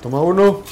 Toma uno.